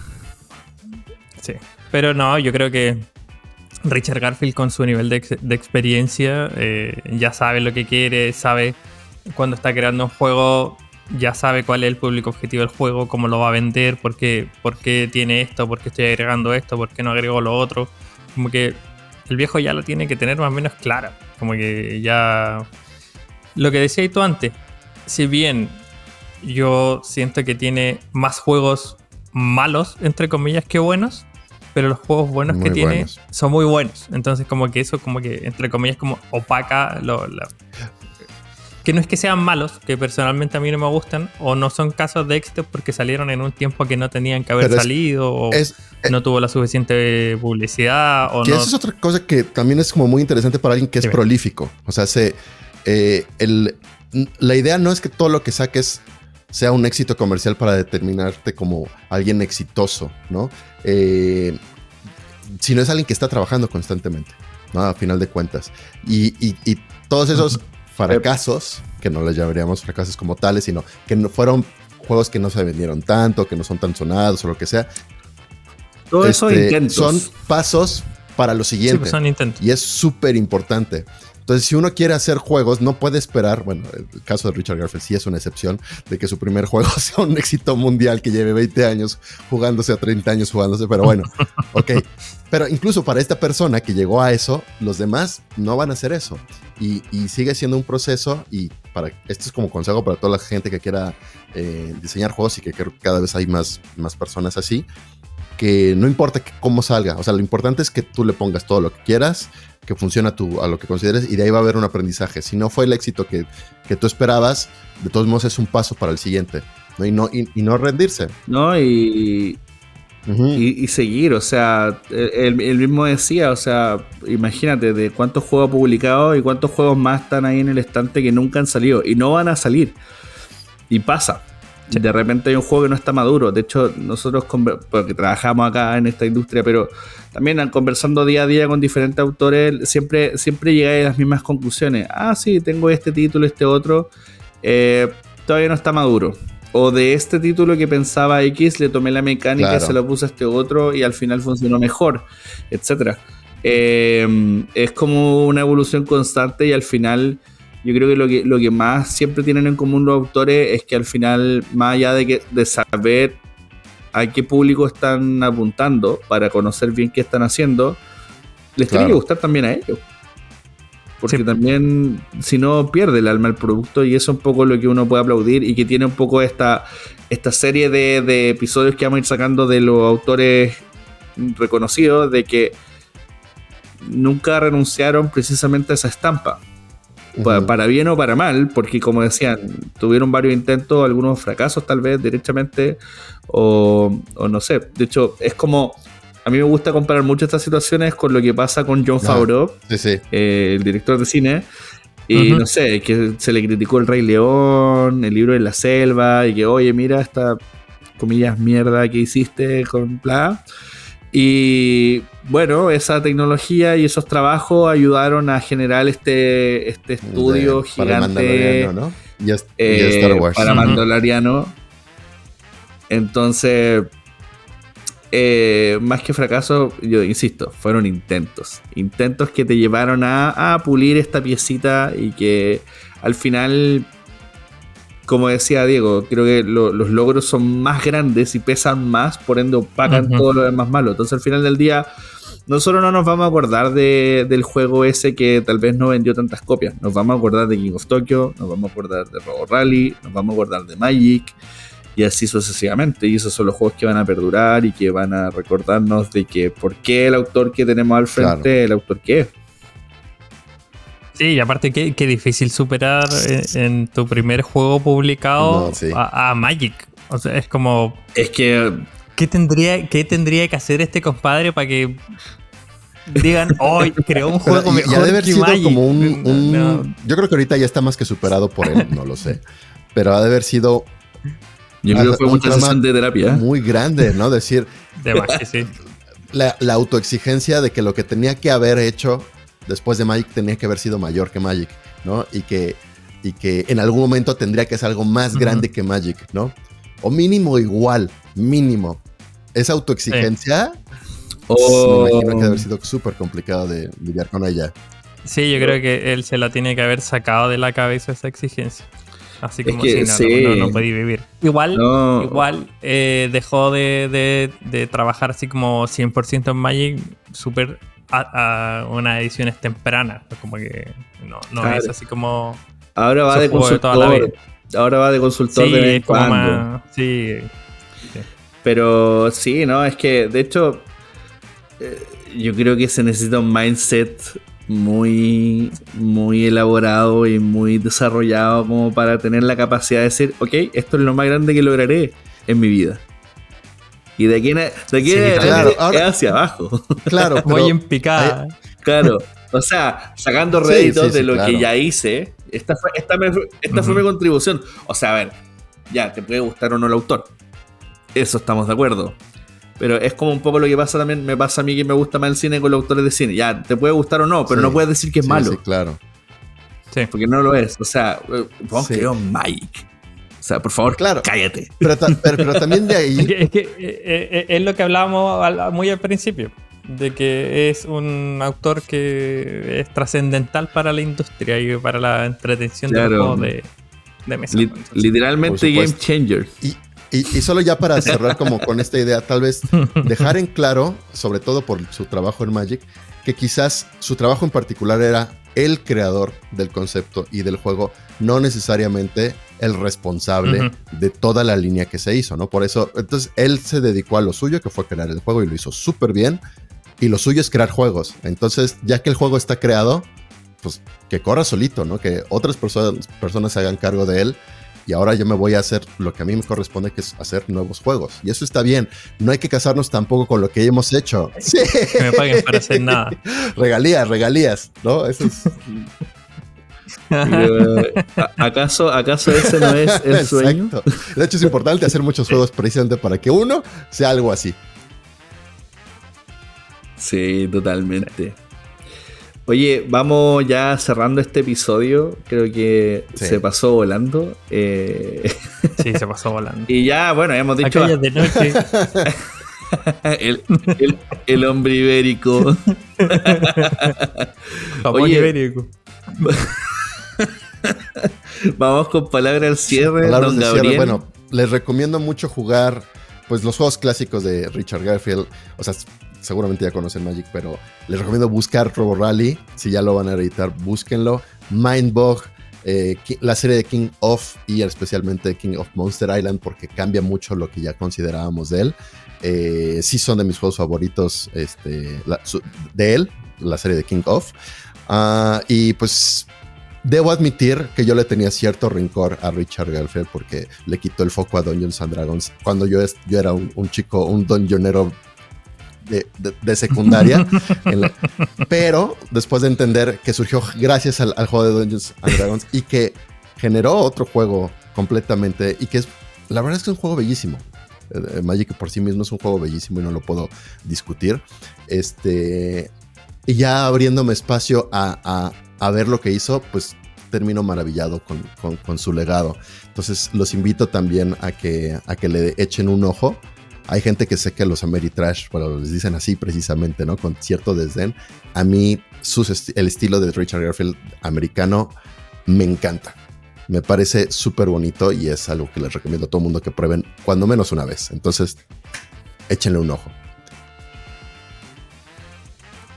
S2: sí. Pero no, yo creo que Richard Garfield, con su nivel de, experiencia, eh, ya sabe lo que quiere, sabe cuando está creando un juego, ya sabe cuál es el público objetivo del juego, cómo lo va a vender, por qué, por qué tiene esto, por qué estoy agregando esto, por qué no agrego lo otro. Como que el viejo ya lo tiene que tener más o menos clara. Como que ya. Lo que decías tú antes, si bien yo siento que tiene más juegos malos, entre comillas, que buenos, pero los juegos buenos que tiene son muy buenos. Entonces, como que eso, como que, entre comillas, como opaca lo, que no es que sean malos, que personalmente a mí no me gustan, o no son casos de éxito porque salieron en un tiempo que no tenían que haber salido, o eh, no tuvo la suficiente publicidad. O
S3: que eso es otra cosa que también es como muy interesante para alguien que es prolífico. O sea, se, eh, la idea no es que todo lo que saques sea un éxito comercial para determinarte como alguien exitoso, ¿no? Eh, sino es alguien que está trabajando constantemente, ¿no? A final de cuentas. Y, y todos esos fracasos, que no les llamaríamos fracasos como tales, sino que no, fueron juegos que no se vendieron tanto, que no son tan sonados o lo que sea.
S1: Todo eso este,
S3: son pasos para lo siguiente. Pues son intentos. Y es súper importante. Entonces, si uno quiere hacer juegos, no puede esperar, bueno, el caso de Richard Garfield sí es una excepción, de que su primer juego sea un éxito mundial que lleve 20 años jugándose a 30 años jugándose, pero bueno, ok. Pero incluso para esta persona que llegó a eso, los demás no van a hacer eso. Y, sigue siendo un proceso y para esto es como consejo para toda la gente que quiera eh, diseñar juegos y que cada vez hay más, más personas así que no importa cómo salga, o sea, lo importante es que tú le pongas todo lo que quieras, que funcione a, a lo que consideres y de ahí va a haber un aprendizaje. Si no fue el éxito que, tú esperabas, de todos modos es un paso para el siguiente, ¿no? Y, no, y, no rendirse.
S1: No, y, y, seguir, o sea, él, mismo decía, o sea, imagínate de cuántos juegos ha publicado y cuántos juegos más están ahí en el estante que nunca han salido y no van a salir. Y pasa. De repente hay un juego que no está maduro. De hecho, nosotros, porque trabajamos acá en esta industria, pero también conversando día a día con diferentes autores, siempre, siempre llegáis a las mismas conclusiones. Ah, sí, tengo este título, este otro. Eh, todavía no está maduro. O de este título que pensaba X, le tomé la mecánica, se lo puse a este otro y al final funcionó mejor, etc. Eh, es como una evolución constante y al final yo creo que lo, que lo que más siempre tienen en común los autores es que al final, más allá de, que, de saber a qué público están apuntando para conocer bien qué están haciendo, les tiene que gustar también a ellos. Porque también, si no, pierde el alma el producto y eso es un poco lo que uno puede aplaudir y que tiene un poco esta, esta serie de, de episodios que vamos a ir sacando de los autores reconocidos de que nunca renunciaron precisamente a esa estampa para bien o para mal, porque como decían, tuvieron varios intentos, algunos fracasos tal vez directamente, o, no sé. De hecho, es como. A mí me gusta comparar mucho estas situaciones con lo que pasa con John Favreau, eh, el director de cine. Y no sé, que se le criticó El Rey León, el libro de la selva, y que, oye, mira esta comillas mierda que hiciste con bla. Y bueno, esa tecnología y esos trabajos ayudaron a generar este, este estudio gigante para ¿no? y, eh, Star Wars. para Mandaloriano. Entonces, eh, más que fracaso, yo insisto, fueron intentos. Intentos que te llevaron a, a pulir esta piecita y que al final como decía Diego, creo que los logros son más grandes y pesan más, por ende opacan todo lo demás malo. Entonces al final del día, nosotros no nos vamos a acordar del juego ese que tal vez no vendió tantas copias. Nos vamos a acordar de King of Tokyo, nos vamos a acordar de Robo Rally, nos vamos a acordar de Magic y así sucesivamente. Y esos son los juegos que van a perdurar y que van a recordarnos de que por qué el autor que tenemos al frente es el autor que es.
S2: Sí, y aparte qué, difícil superar en, tu primer juego publicado a, Magic. O sea, es como...
S1: Es que...
S2: ¿Qué tendría, qué tendría que hacer este compadre para que digan, hoy creó un juego mejor ya debe haber sido como
S3: un, Yo creo que ahorita ya está más que superado por él, no lo sé. Pero ha de haber sido...
S1: Yo creo que fue mucha sesión de terapia.
S3: Muy grande, ¿no? Decir...
S2: De sí.
S3: La, la autoexigencia de que lo que tenía que haber hecho después de Magic tenía que haber sido mayor que Magic, ¿no? Y que, y que en algún momento tendría que ser algo más grande que Magic, ¿no? O mínimo igual, mínimo. Esa autoexigencia, oh. me imagino que debe haber sido súper complicado de lidiar con ella.
S2: Sí, yo creo que él se la tiene que haber sacado de la cabeza esa exigencia. Así como si no, no, podía vivir. Igual, igual eh, dejó de, de, trabajar así como 100% en Magic súper a, unas ediciones tempranas. Como que no, no es así como.
S1: Ahora va de consultor. Ahora va de consultor sí, de cuando.
S2: sí,
S1: Pero sí, no, es que de hecho. Eh, yo creo que se necesita un mindset muy, muy elaborado y muy desarrollado como para tener la capacidad de decir, ok, esto es lo más grande que lograré en mi vida. Y de aquí, de aquí hacia abajo.
S2: Claro, voy en picada.
S1: Claro, o sea, sacando réditos de lo que ya hice, esta fue, esta, esta fue mi contribución. O sea, a ver, ya, te puede gustar o no el autor. Eso estamos de acuerdo. Pero es como un poco lo que pasa también, me pasa a mí que me gusta más el cine con los autores de cine. Ya, te puede gustar o no, pero no puedes decir que es malo. Sí,
S3: claro.
S1: Sí. Porque no lo es. O sea, vamos que Mike. O sea, por favor, claro. cállate.
S3: Pero, pero, también de ahí.
S2: Es que, eh, eh, es, lo que hablábamos muy al principio. De que es un autor que es trascendental para la industria y para la entretención de los juegos de, mesa.
S1: literalmente game changer.
S3: Y, y, solo ya para cerrar como con esta idea, tal vez dejar en claro, sobre todo por su trabajo en Magic, que quizás su trabajo en particular era el creador del concepto y del juego, no necesariamente el responsable de toda la línea que se hizo, ¿no? Por eso, entonces él se dedicó a lo suyo, que fue crear el juego y lo hizo súper bien, y lo suyo es crear juegos. Entonces, ya que el juego está creado, pues que corra solito, ¿no? Que otras personas, personas se hagan cargo de él y ahora yo me voy a hacer lo que a mí me corresponde, que es hacer nuevos juegos. Y eso está bien. No hay que casarnos tampoco con lo que hemos hecho.
S2: Sí. Que me paguen para hacer nada.
S3: regalías, regalías, ¿no? Eso es...
S1: ¿acaso, ¿Acaso ese no es el sueño?
S3: De hecho, es importante hacer muchos juegos precisamente para que uno sea algo así.
S1: Sí, totalmente. Oye, vamos ya cerrando este episodio. Creo que se pasó volando.
S2: Eh, sí, se pasó volando.
S1: y ya, bueno, hemos dicho.
S2: de noche.
S1: el, hombre ibérico.
S2: Oye, ibérico.
S1: Vamos con palabras al cierre.
S3: Palabras de cierre. Bueno, les recomiendo mucho jugar pues los juegos clásicos de Richard Garfield. O sea, seguramente ya conocen Magic, pero les recomiendo buscar Robo Rally. Si ya lo van a editar, búsquenlo. Mindbug, eh, la serie de King of y especialmente King of Monster Island, porque cambia mucho lo que ya considerábamos de él. Eh, sí son de mis juegos favoritos este, de él, la serie de King of. Ah, y pues Debo admitir que yo le tenía cierto rencor a Richard Garfield porque le quitó el foco a Dungeons and Dragons cuando yo, yo era un, un chico, un dungeonero de, secundaria. pero después de entender que surgió gracias al, juego de Dungeons and Dragons y que generó otro juego completamente y que es, la verdad es que es un juego bellísimo. Eh, eh, Magic por sí mismo es un juego bellísimo y no lo puedo discutir. Este, y ya abriéndome espacio a, ver lo que hizo, pues termino maravillado con, con, su legado. Entonces los invito también a que, a que le echen un ojo. Hay gente que sé que los Ameritrash, pero les dicen así precisamente, ¿no? Con cierto desdén. A mí el estilo de Richard Garfield americano me encanta. Me parece súper bonito y es algo que les recomiendo a todo el mundo que prueben cuando menos una vez. Entonces, échenle un ojo.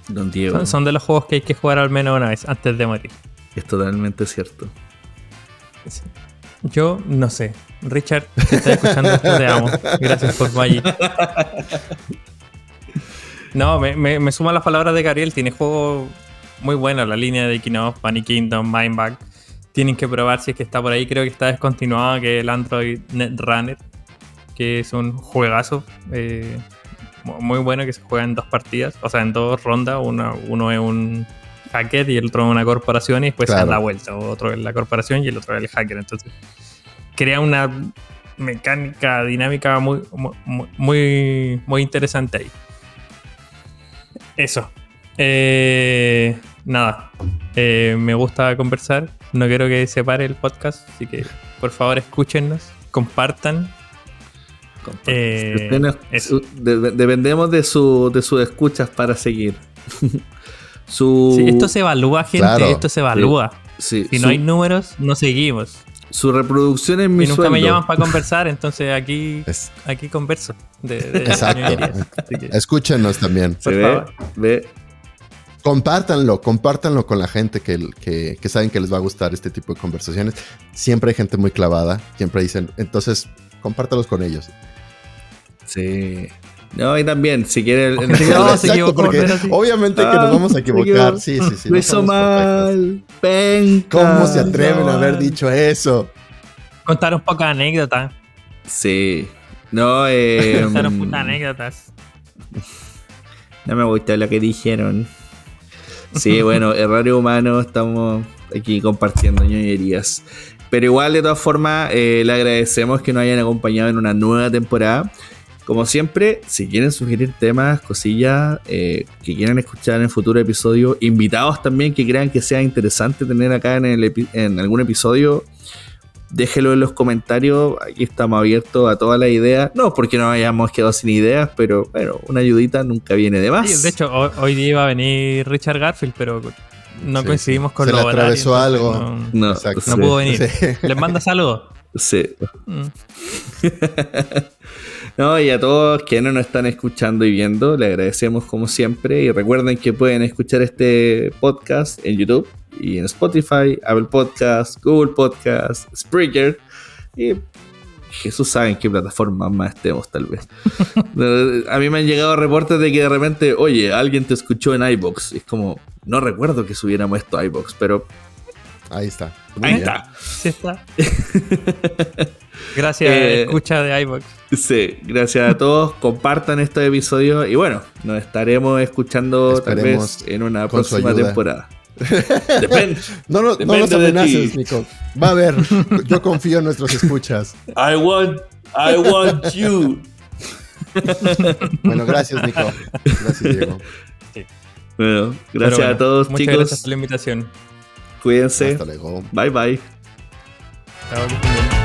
S1: Don Diego.
S2: Son, de los juegos que hay que jugar al menos una vez antes de morir.
S1: Es totalmente cierto.
S2: Yo no sé. Richard, si estás escuchando esto, te amo. Gracias por Magic. No, me, me, suman las palabras de Gabriel. Tiene juegos muy buenos. La línea de Kingdom, Panic Kingdom, Mindbag. Tienen que probar si es que está por ahí. Creo que está descontinuado que el Android Netrunner. Que es un juegazo. Eh, muy bueno que se juega en dos partidas. O sea, en dos rondas. Uno, uno es un hacker y el otro una corporación. Y después se da la vuelta. Otro es la corporación y el otro es el hacker. Entonces crea una mecánica dinámica muy, muy, muy interesante ahí. Eso. Eh, nada. Eh, me gusta conversar. No quiero que se pare el podcast. Así que por favor escúchenos. Compartan.
S1: Eh, dependemos de, su, de sus escuchas para seguir.
S2: su... esto se evalúa, gente. Esto se evalúa. si no hay números, no seguimos.
S1: Su reproducción es mi
S2: y nunca me llaman para conversar, entonces aquí, aquí converso. De,
S3: Exacto. Escúchenos también.
S1: ve,
S3: Compártanlo, compártanlo con la gente que, que, saben que les va a gustar este tipo de conversaciones. Siempre hay gente muy clavada, siempre dicen, entonces compártalos con ellos.
S1: Sí. No, y también, si quiere.
S3: no, se equivocó. Obviamente que nos ah, vamos a equivocar. Sí, sí, sí.
S1: Lo hizo mal. Penca,
S3: ¿Cómo se atreven a haber dicho eso?
S2: Contar un poco de anécdotas.
S1: Sí. No, eh.
S2: Contar un poco de anécdotas.
S1: No me gustó lo que dijeron. Sí, bueno, error humano, estamos aquí compartiendo ñoñerías. Pero igual, de todas formas, eh, le agradecemos que nos hayan acompañado en una nueva temporada. Como siempre, si quieren sugerir temas, cosillas eh, que quieran escuchar en futuro episodio, invitados también que crean que sea interesante tener acá en, el en algún episodio, déjelo en los comentarios. Aquí estamos abiertos a todas las ideas. No porque no hayamos quedado sin ideas, pero bueno, una ayudita nunca viene de más.
S2: de hecho, hoy, día iba a venir Richard Garfield, pero no coincidimos con
S3: Se le atravesó algo.
S2: No, no, pudo venir. ¿Les mandas algo?
S1: Sí. Mm. No, y a todos que no nos están escuchando y viendo, le agradecemos como siempre. Y recuerden que pueden escuchar este podcast en YouTube y en Spotify, Apple Podcast, Google Podcast, Spreaker. Y Jesús sabe en qué plataforma más estemos, tal vez. a mí me han llegado reportes de que de repente, oye, alguien te escuchó en iBox. Es como, no recuerdo que subiéramos esto a iBox, pero.
S3: Ahí está.
S1: Ahí está.
S2: Sí está. Gracias, eh, escucha de iVoox.
S1: Sí, gracias a todos. Compartan estos episodios y bueno, nos estaremos escuchando tal vez en una próxima temporada.
S3: Depende. no, no, no nos amenaces, Nico. Va a haber. Yo confío en nuestros escuchas.
S1: I want, I want you.
S3: bueno, gracias, Nico. Gracias, Diego.
S1: Bueno, gracias a todos,
S2: muchas
S1: chicos.
S2: Gracias por la invitación.
S1: Cuídense. Hasta luego. Bye, bye. Chao,